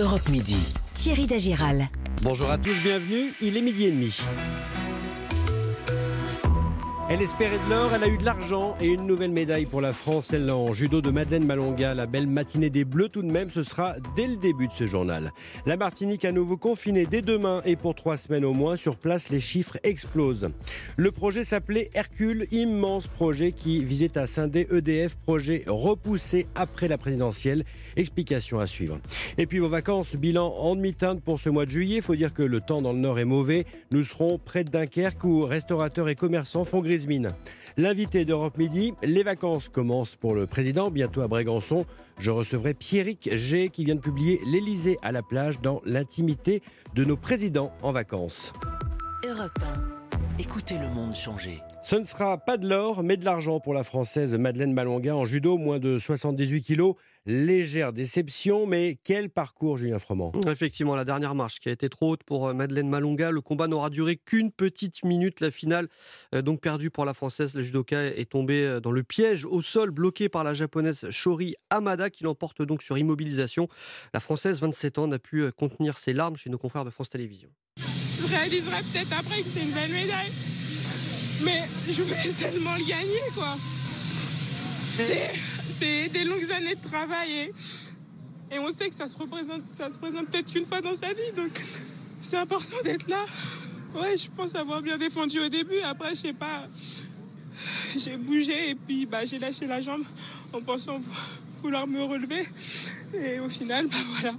Europe Midi. Thierry Dagiral. Bonjour à tous, bienvenue. Il est midi et demi. Elle espérait de l'or, elle a eu de l'argent et une nouvelle médaille pour la France. Elle en judo de Madeleine Malonga. La belle matinée des Bleus tout de même, ce sera dès le début de ce journal. La Martinique à nouveau confinée dès demain et pour trois semaines au moins. Sur place, les chiffres explosent. Le projet s'appelait Hercule, immense projet qui visait à scinder EDF, projet repoussé après la présidentielle. Explication à suivre. Et puis vos vacances, bilan en demi-teinte pour ce mois de juillet. Il faut dire que le temps dans le nord est mauvais. Nous serons près de Dunkerque où restaurateurs et commerçants font grise L'invité d'Europe Midi, les vacances commencent pour le président, bientôt à Brégançon. Je recevrai Pierrick G qui vient de publier L'Elysée à la plage dans l'intimité de nos présidents en vacances. Europe 1. Écoutez le monde changer. Ce ne sera pas de l'or, mais de l'argent pour la Française Madeleine Malonga en judo, moins de 78 kilos. Légère déception, mais quel parcours, Julien Froment? Effectivement, la dernière marche qui a été trop haute pour euh, Madeleine Malonga. Le combat n'aura duré qu'une petite minute. La finale, euh, donc perdue pour la Française, la judoka est tombée euh, dans le piège au sol, bloqué par la Japonaise Shori Hamada, qui l'emporte donc sur immobilisation. La Française, 27 ans, n'a pu contenir ses larmes chez nos confrères de France Télévisions. Je réaliserai peut-être après que c'est une belle médaille. Mais je voulais tellement le gagner, quoi. C'est des longues années de travail et, on sait que ça se représente, ça se présente peut-être qu'une fois dans sa vie, donc c'est important d'être là. Ouais, je pense avoir bien défendu au début. Après, je sais pas, j'ai bougé et puis bah, j'ai lâché la jambe en pensant vouloir me relever. Et au final, bah voilà,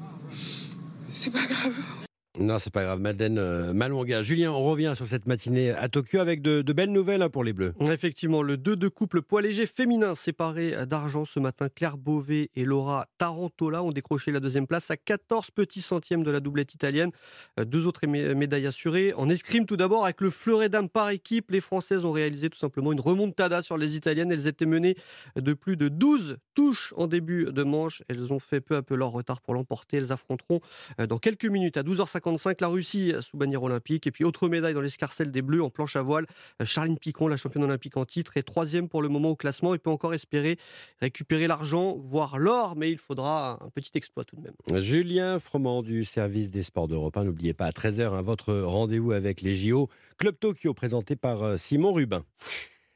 c'est pas grave. Non, c'est pas grave. Madeleine euh, Malonga. Julien, on revient sur cette matinée à Tokyo avec de, belles nouvelles hein, pour les Bleus. Effectivement, le 2 de couple poids léger féminin séparé d'argent ce matin. Claire Beauvais et Laura Tarantola ont décroché la deuxième place à 14 petits centièmes de la doublette italienne. Euh, deux autres médailles assurées. En escrime, tout d'abord, avec le fleuret d'âme par équipe, les Françaises ont réalisé tout simplement une remontada sur les Italiennes. Elles étaient menées de plus de 12 touches en début de manche. Elles ont fait peu à peu leur retard pour l'emporter. Elles affronteront euh, dans quelques minutes à 12h50 la Russie sous bannière olympique. Et puis autre médaille dans l'escarcelle des Bleus en planche à voile. Euh, Charline Picon, la championne olympique en titre, est troisième pour le moment au classement. Il peut encore espérer récupérer l'argent, voire l'or, mais il faudra un petit exploit tout de même. Julien Froment du service des sports d'Europe 1. N'oubliez pas à 13h hein, votre rendez-vous avec les JO. Club Tokyo présenté par euh, Simon Rubin.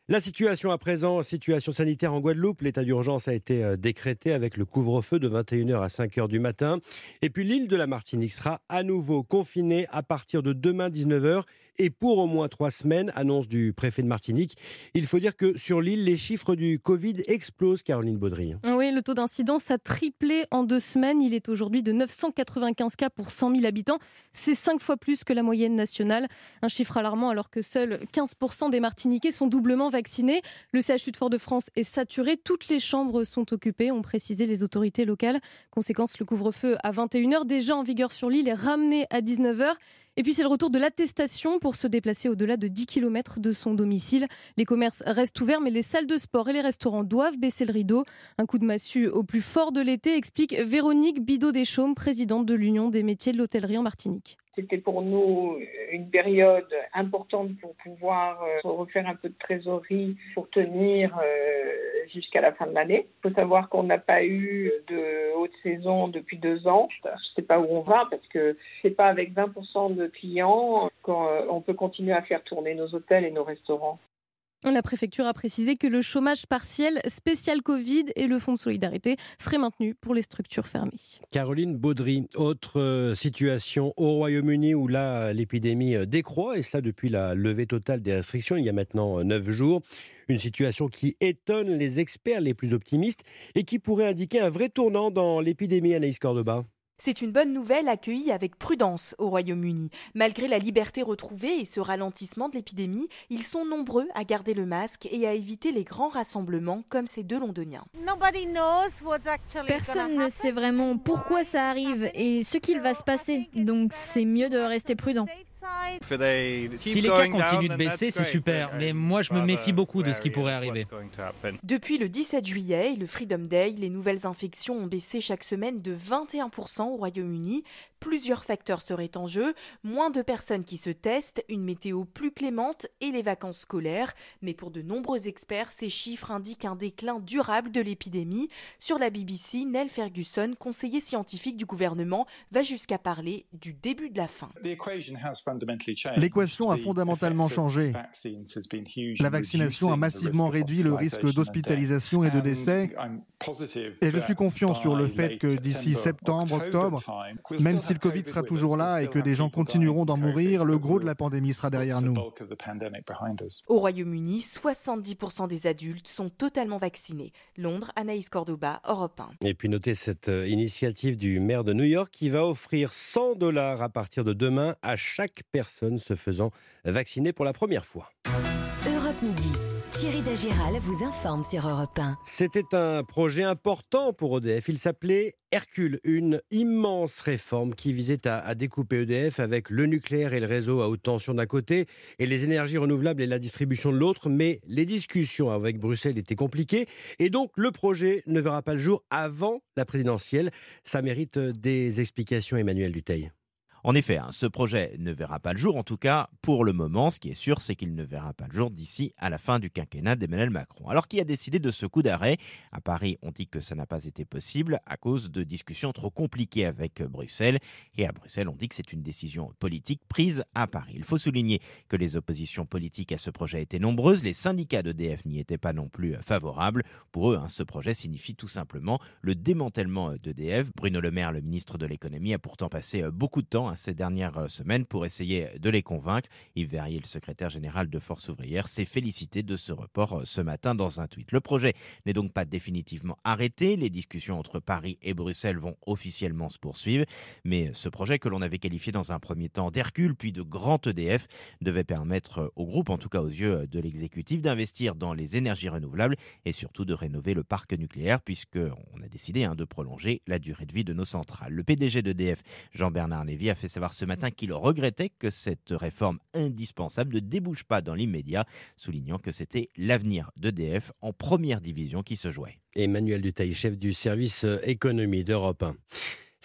La situation à présent, situation sanitaire en Guadeloupe, l'état d'urgence a été euh, décrété avec le couvre-feu de 21h à 5h du matin. Et puis l'île de la Martinique sera à nouveau confinée à partir de demain 19h et pour au moins trois semaines, annonce du préfet de Martinique. Il faut dire que sur l'île, les chiffres du Covid explosent, Caroline Baudry. Oui, le taux d'incidence a triplé en deux semaines. Il est aujourd'hui de 995 cas pour 100 000 habitants. C'est cinq fois plus que la moyenne nationale. Un chiffre alarmant alors que seuls 15% des Martiniquais sont doublement vaccinés. Le CHU de Fort-de-France est saturé. Toutes les chambres sont occupées, ont précisé les autorités locales. Conséquence, le couvre-feu à 21h, déjà en vigueur sur l'île, est ramené à 19h. Et puis c'est le retour de l'attestation pour se déplacer au-delà de 10 km de son domicile. Les commerces restent ouverts, mais les salles de sport et les restaurants doivent baisser le rideau. Un coup de massue au plus fort de l'été, explique Véronique Bidot-Deschaumes, présidente de l'Union des métiers de l'hôtellerie en Martinique. C'était pour nous une période importante pour pouvoir euh, refaire un peu de trésorerie pour tenir euh, jusqu'à la fin de l'année. Il faut savoir qu'on n'a pas eu de haute saison depuis deux ans. Je ne sais pas où on va parce que c'est pas avec 20% de clients qu'on peut continuer à faire tourner nos hôtels et nos restaurants. La préfecture a précisé que le chômage partiel spécial Covid et le fonds de solidarité seraient maintenus pour les structures fermées. Caroline Baudry, autre euh, situation au Royaume-Uni où là l'épidémie euh, décroît et cela depuis la levée totale des restrictions il y a maintenant euh, neuf jours. Une situation qui étonne les experts les plus optimistes et qui pourrait indiquer un vrai tournant dans l'épidémie Anaïs Cordoba. C'est une bonne nouvelle accueillie avec prudence au Royaume-Uni. Malgré la liberté retrouvée et ce ralentissement de l'épidémie, ils sont nombreux à garder le masque et à éviter les grands rassemblements comme ces deux londoniens. Personne ne sait vraiment pourquoi ça arrive et ce qu'il va se passer, donc c'est mieux de rester prudent. Si les cas continuent de baisser, c'est super, mais moi je me méfie beaucoup de ce qui pourrait arriver. Depuis le 17 juillet et le Freedom Day, les nouvelles infections ont baissé chaque semaine de 21% au Royaume-Uni. Plusieurs facteurs seraient en jeu, moins de personnes qui se testent, une météo plus clémente et les vacances scolaires. Mais pour de nombreux experts, ces chiffres indiquent un déclin durable de l'épidémie. Sur la BBC, Neil Ferguson, conseiller scientifique du gouvernement, va jusqu'à parler du début de la fin. L'équation a fondamentalement changé. La vaccination a massivement réduit le risque d'hospitalisation et de décès. Et je suis confiant sur le fait que d'ici septembre, octobre, même si le Covid sera toujours là et que des gens continueront d'en mourir, le gros de la pandémie sera derrière nous. Au Royaume-Uni, 70% des adultes sont totalement vaccinés. Londres, Anaïs Cordoba, Europe 1. Et puis notez cette euh, initiative du maire de New York qui va offrir 100 dollars à partir de demain à chaque personne se faisant vacciner pour la première fois. Europe Midi. Thierry Dagiral vous informe sur Europe 1. C'était un projet important pour EDF. Il s'appelait Hercule, une immense réforme qui visait à, à, découper EDF avec le nucléaire et le réseau à haute tension d'un côté et les énergies renouvelables et la distribution de l'autre. Mais les discussions avec Bruxelles étaient compliquées et donc le projet ne verra pas le jour avant la présidentielle. Ça mérite des explications, Emmanuel Duteil. En effet, hein, ce projet ne verra pas le jour, en tout cas pour le moment. Ce qui est sûr, c'est qu'il ne verra pas le jour d'ici à la fin du quinquennat d'Emmanuel Macron. Alors qui a décidé de ce coup d'arrêt? À Paris, on dit que ça n'a pas été possible à cause de discussions trop compliquées avec Bruxelles. Et à Bruxelles, on dit que c'est une décision politique prise à Paris. Il faut souligner que les oppositions politiques à ce projet étaient nombreuses. Les syndicats d'EDF n'y étaient pas non plus favorables. Pour eux, hein, ce projet signifie tout simplement le démantèlement d'EDF. Bruno Le Maire, le ministre de l'économie, a pourtant passé beaucoup de temps ces dernières euh, semaines pour essayer de les convaincre. Yves Verrier, le secrétaire général de Force ouvrière, s'est félicité de ce report euh, ce matin dans un tweet. Le projet n'est donc pas définitivement arrêté. Les discussions entre Paris et Bruxelles vont officiellement se poursuivre. Mais ce projet que l'on avait qualifié dans un premier temps d'Hercule, puis de grand EDF, devait permettre euh, au groupe, en tout cas aux yeux de l'exécutif, d'investir dans les énergies renouvelables et surtout de rénover le parc nucléaire, puisqu'on a décidé hein, de prolonger la durée de vie de nos centrales. Le PDG d'EDF, Jean-Bernard Lévy, a fait savoir ce matin qu'il regrettait que cette réforme indispensable ne débouche pas dans l'immédiat, soulignant que c'était l'avenir d'EDF en première division qui se jouait. Emmanuel Dutaille, chef du service euh, économie d'Europe 1.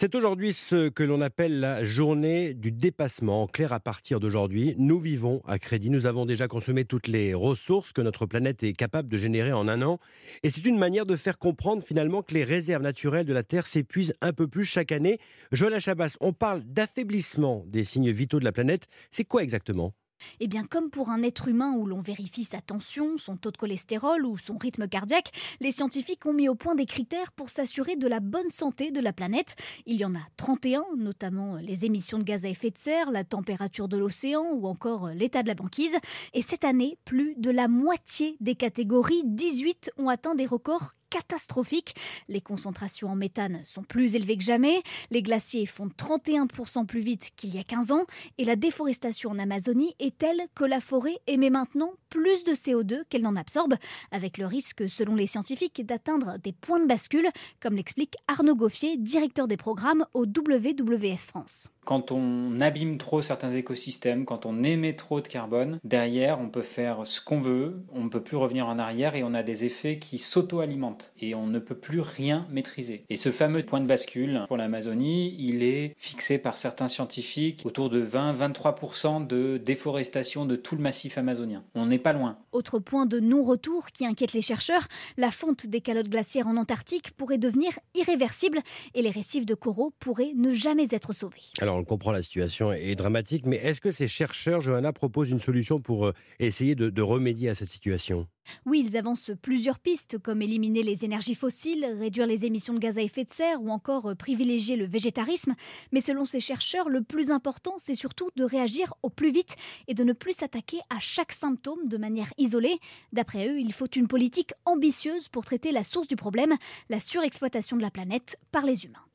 C'est aujourd'hui ce que l'on appelle la journée du dépassement. En clair, à partir d'aujourd'hui, nous vivons à crédit. Nous avons déjà consommé toutes les ressources que notre planète est capable de générer en un an. Et c'est une manière de faire comprendre finalement que les réserves naturelles de la Terre s'épuisent un peu plus chaque année. Joël Chabas, on parle d'affaiblissement des signes vitaux de la planète. C'est quoi exactement? Eh bien, comme pour un être humain où l'on vérifie sa tension, son taux de cholestérol ou son rythme cardiaque, les scientifiques ont mis au point des critères pour s'assurer de la bonne santé de la planète. Il y en a 31, notamment les émissions de gaz à effet de serre, la température de l'océan ou encore l'état de la banquise. Et cette année, plus de la moitié des catégories, 18, ont atteint des records catastrophique. Les concentrations en méthane sont plus élevées que jamais, les glaciers fondent 31% plus vite qu'il y a 15 ans, et la déforestation en Amazonie est telle que la forêt émet maintenant plus de CO2 qu'elle n'en absorbe, avec le risque, selon les scientifiques, d'atteindre des points de bascule, comme l'explique Arnaud Goffier, directeur des programmes au WWF France. Quand on abîme trop certains écosystèmes, quand on émet trop de carbone, derrière, on peut faire ce qu'on veut, on ne peut plus revenir en arrière et on a des effets qui s'auto-alimentent et on ne peut plus rien maîtriser. Et ce fameux point de bascule pour l'Amazonie, il est fixé par certains scientifiques autour de 20-23% de déforestation de tout le massif amazonien. On n'est pas loin. Autre point de non-retour qui inquiète les chercheurs, la fonte des calottes glaciaires en Antarctique pourrait devenir irréversible et les récifs de coraux pourraient ne jamais être sauvés on comprend la situation est dramatique, mais est-ce que ces chercheurs, Johanna, proposent une solution pour euh, essayer de, remédier à cette situation? Oui, ils avancent plusieurs pistes comme éliminer les énergies fossiles, réduire les émissions de gaz à effet de serre ou encore euh, privilégier le végétarisme. Mais selon ces chercheurs, le plus important, c'est surtout de réagir au plus vite et de ne plus s'attaquer à chaque symptôme de manière isolée. D'après eux, il faut une politique ambitieuse pour traiter la source du problème, la surexploitation de la planète par les humains.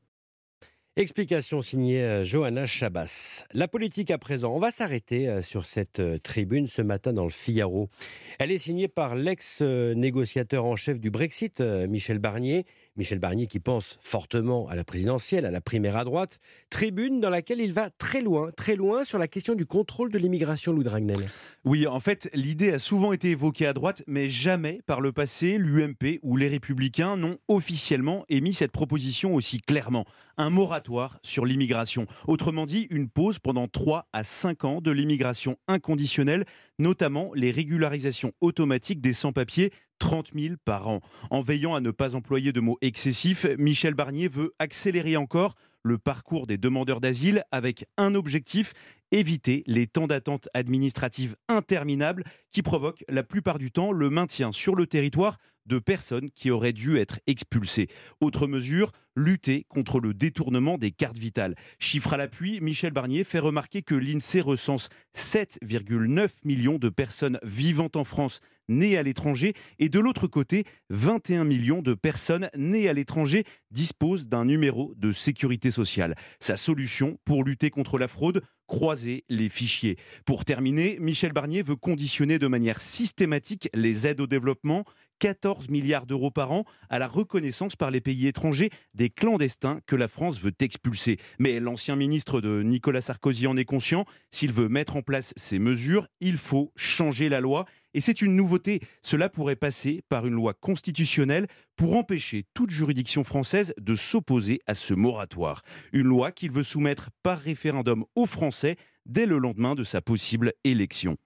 Explication signée euh, Johanna Chabas. La politique à présent. On va s'arrêter euh, sur cette euh, tribune ce matin dans le Figaro. Elle est signée par l'ex-négociateur en chef du Brexit, Michel Barnier. Michel Barnier qui pense fortement à la présidentielle, à la primaire à droite. Tribune dans laquelle il va très loin, très loin sur la question du contrôle de l'immigration, Lou Dragnel. Oui, en fait, l'idée a souvent été évoquée à droite, mais jamais par le passé, l'UMP ou les Républicains n'ont officiellement émis cette proposition aussi clairement. Un moratoire sur l'immigration. Autrement dit, une pause pendant 3 à 5 ans de l'immigration inconditionnelle, notamment les régularisations automatiques des sans-papiers 30 000 par an. En veillant à ne pas employer de mots excessifs, Michel Barnier veut accélérer encore le parcours des demandeurs d'asile avec un objectif, éviter les temps d'attente administrative interminables qui provoquent la plupart du temps le maintien sur le territoire de personnes qui auraient dû être expulsées. Autre mesure, lutter contre le détournement des cartes vitales. Chiffre à l'appui, Michel Barnier fait remarquer que l'INSEE recense 7,9 millions de personnes vivant en France nées à l'étranger et de l'autre côté, 21 millions de personnes nées à l'étranger disposent d'un numéro de sécurité sociale. Sa solution pour lutter contre la fraude, croiser les fichiers. Pour terminer, Michel Barnier veut conditionner de manière systématique les aides au développement 14 milliards d'euros par an à la reconnaissance par les pays étrangers des clandestins que la France veut expulser. Mais l'ancien ministre de Nicolas Sarkozy en est conscient, s'il veut mettre en place ces mesures, il faut changer la loi et c'est une nouveauté. Cela pourrait passer par une loi constitutionnelle pour empêcher toute juridiction française de s'opposer à ce moratoire. Une loi qu'il veut soumettre par référendum aux Français dès le lendemain de sa possible élection.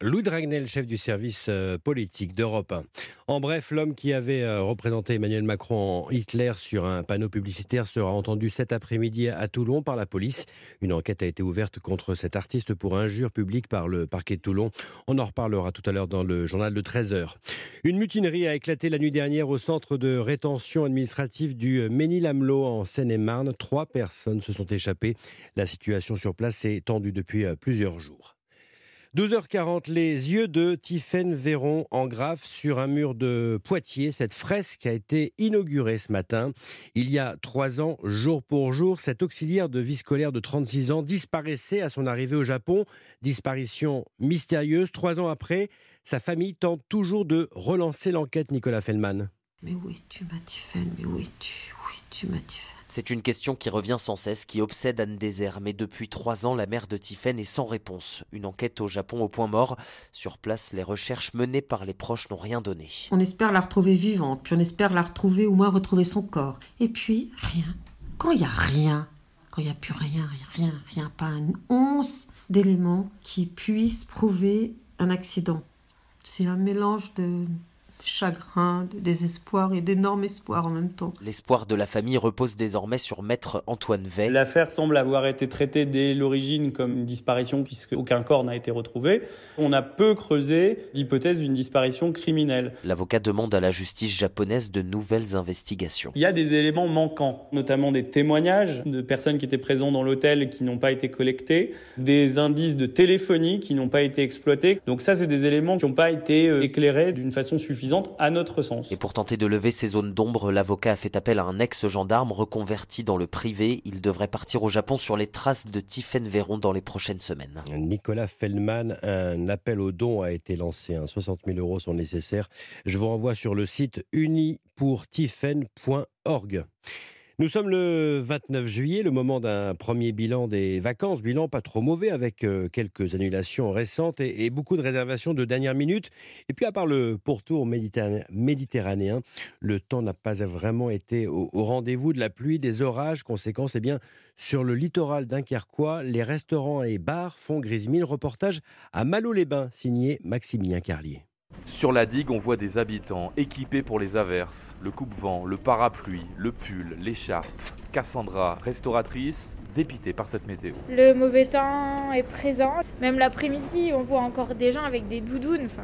Louis Dragnel, chef du service euh, politique d'Europe 1. En bref, l'homme qui avait euh, représenté Emmanuel Macron en Hitler sur un panneau publicitaire sera entendu cet après-midi à Toulon par la police. Une enquête a été ouverte contre cet artiste pour injure publique par le parquet de Toulon. On en reparlera tout à l'heure dans le journal de 13h. Une mutinerie a éclaté la nuit dernière au centre de rétention administrative du Ménil-Amelot en Seine-et-Marne. Trois personnes se sont échappées. La situation sur place est tendue depuis euh, plusieurs jours. 12h40, les yeux de Tiffaine Véron en graphe sur un mur de Poitiers. Cette fresque a été inaugurée ce matin. Il y a trois ans, jour pour jour, cet auxiliaire de vie scolaire de 36 ans disparaissait à son arrivée au Japon. Disparition mystérieuse. Trois ans après, sa famille tente toujours de relancer l'enquête, Nicolas Fellman. Mais où es-tu, ma Tiffaine Mais où es-tu? Où c'est une question qui revient sans cesse, qui obsède Anne Désert. Mais depuis trois ans, la mère de Tiffaine est sans réponse. Une enquête au Japon au point mort. Sur place, les recherches menées par les proches n'ont rien donné. On espère la retrouver vivante, puis on espère la retrouver ou moins retrouver son corps. Et puis, rien. Quand il n'y a rien, quand il n'y a plus rien, rien, rien, pas une once d'éléments qui puissent prouver un accident. C'est un mélange de chagrin, de désespoir et d'énorme espoir en même temps. L'espoir de la famille repose désormais sur maître Antoine Veil. L'affaire semble avoir été traitée dès l'origine comme une disparition puisque aucun corps n'a été retrouvé. On a peu creusé l'hypothèse d'une disparition criminelle. L'avocat demande à la justice japonaise de nouvelles investigations. Il y a des éléments manquants, notamment des témoignages de personnes qui étaient présentes dans l'hôtel qui n'ont pas été collectés, des indices de téléphonie qui n'ont pas été exploités. Donc ça, c'est des éléments qui n'ont pas été euh, éclairés d'une façon suffisante à notre sens. Et pour tenter de lever ces zones d'ombre, l'avocat a fait appel à un ex-gendarme reconverti dans le privé. Il devrait partir au Japon sur les traces de Tiffaine Véron dans les prochaines semaines. Nicolas Feldman, un appel aux dons a été lancé. 60 000 euros sont nécessaires. Je vous renvoie sur le site unipourtiffen.org. Nous sommes le 29 juillet, le moment d'un premier bilan des vacances. Bilan pas trop mauvais avec euh, quelques annulations récentes et, beaucoup de réservations de dernière minute. Et puis à part le pourtour méditerranéen, le temps n'a pas vraiment été au, rendez-vous de la pluie, des orages. Conséquence, eh bien, sur le littoral dunkerquois, les restaurants et bars font grise mine. Reportage à Malo-les-Bains, signé Maximilien Carlier. Sur la digue, on voit des habitants équipés pour les averses, le coupe-vent, le parapluie, le pull, l'écharpe. Cassandra, restauratrice, dépitée par cette météo. Le mauvais temps est présent. Même l'après-midi, on voit encore des gens avec des doudounes. Enfin,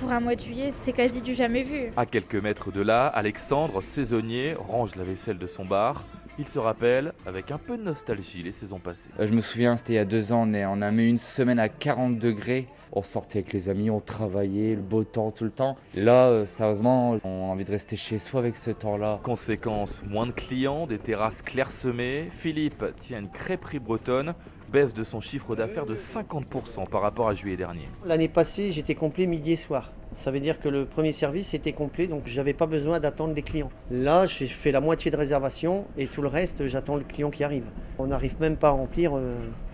pour un mois de juillet, c'est quasi du jamais vu. À quelques mètres de là, Alexandre, saisonnier, range la vaisselle de son bar. Il se rappelle avec un peu de nostalgie les saisons passées. Euh, je me souviens, c'était il y a deux ans, on a mis une semaine à 40 degrés on sortait avec les amis, on travaillait, le beau temps tout le temps. là, euh, sérieusement, on a envie de rester chez soi avec ce temps-là. Conséquence, moins de clients, des terrasses clairsemées. Philippe tient une crêperie bretonne baisse de son chiffre d'affaires de 50% par rapport à juillet dernier. L'année passée, j'étais complet midi et soir. Ça veut dire que le premier service était complet, donc j'avais pas besoin d'attendre les clients. Là, je fais la moitié de réservation et tout le reste, j'attends le client qui arrive. On n'arrive même pas à remplir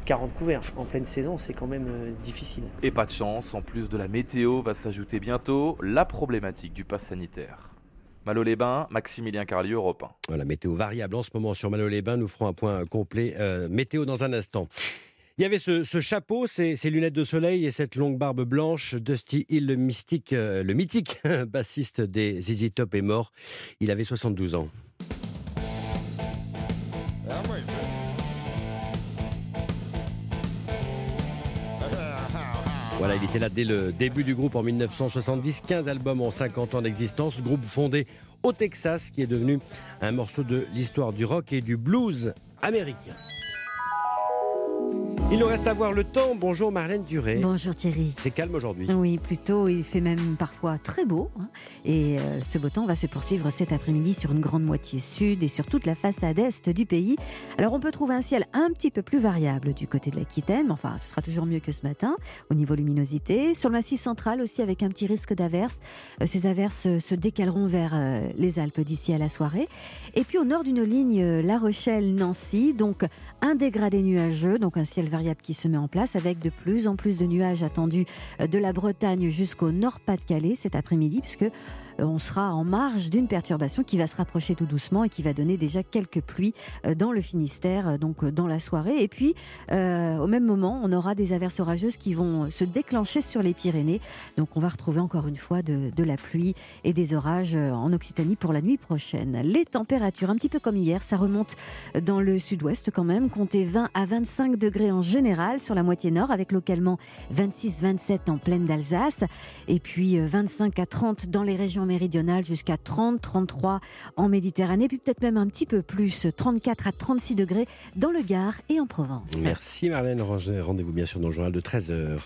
40 euh, couverts. En pleine saison, c'est quand même euh, difficile. Et pas de chance, en plus de la météo, va s'ajouter bientôt la problématique du pass sanitaire. Malo-les-Bains, Maximilien Carlieu, Europe 1. La météo variable en ce moment sur Malo-les-Bains. Nous ferons un point complet euh, météo dans un instant. Il y avait ce, chapeau, ces, lunettes de soleil et cette longue barbe blanche. Dusty Hill, le mystique, euh, le mythique bassiste des ZZ Top, est mort. Il avait 72 ans. Voilà, il était là dès le début du groupe en 1970, 15 albums en 50 ans d'existence, groupe fondé au Texas qui est devenu un morceau de l'histoire du rock et du blues américain. Il nous reste à voir le temps. Bonjour Marlène Duré. Bonjour Thierry. C'est calme aujourd'hui. Oui, plutôt. Il fait même parfois très beau. Hein. Et euh, ce beau temps va se poursuivre cet après-midi sur une grande moitié sud et sur toute la façade est du pays. Alors on peut trouver un ciel un petit peu plus variable du côté de l'Aquitaine. Enfin, ce sera toujours mieux que ce matin au niveau luminosité. Sur le massif central aussi avec un petit risque d'averse. Euh, ces averses euh, se décaleront vers les Alpes d'ici à la soirée. Et puis au nord d'une ligne La Rochelle-Nancy, donc un dégradé nuageux, donc un ciel variable qui se met en place avec de plus en plus de nuages attendus euh, de la Bretagne jusqu'au Nord-Pas-de-Calais cet après-midi, puisque on sera en marge d'une perturbation qui va se rapprocher tout doucement et qui va donner déjà quelques pluies euh, dans le Finistère, euh, donc dans la soirée. Et puis, au même moment, on aura des averses orageuses qui vont se déclencher sur les Pyrénées. Donc, on va retrouver encore une fois de, la pluie et des orages en Occitanie pour la nuit prochaine. Les températures, un petit peu comme hier, ça remonte dans le sud-ouest quand même. Comptez 20 à 25 degrés en général sur la moitié nord, avec localement 26-27 en pleine d'Alsace. Et puis 25 à 30 dans les régions méridionale jusqu'à 30, 33 en Méditerranée, puis peut-être même un petit peu plus, 34 à 36 degrés dans le Gard et en Provence. Merci Marlène Ranger. Rendez-vous bien sûr dans le journal de 13h.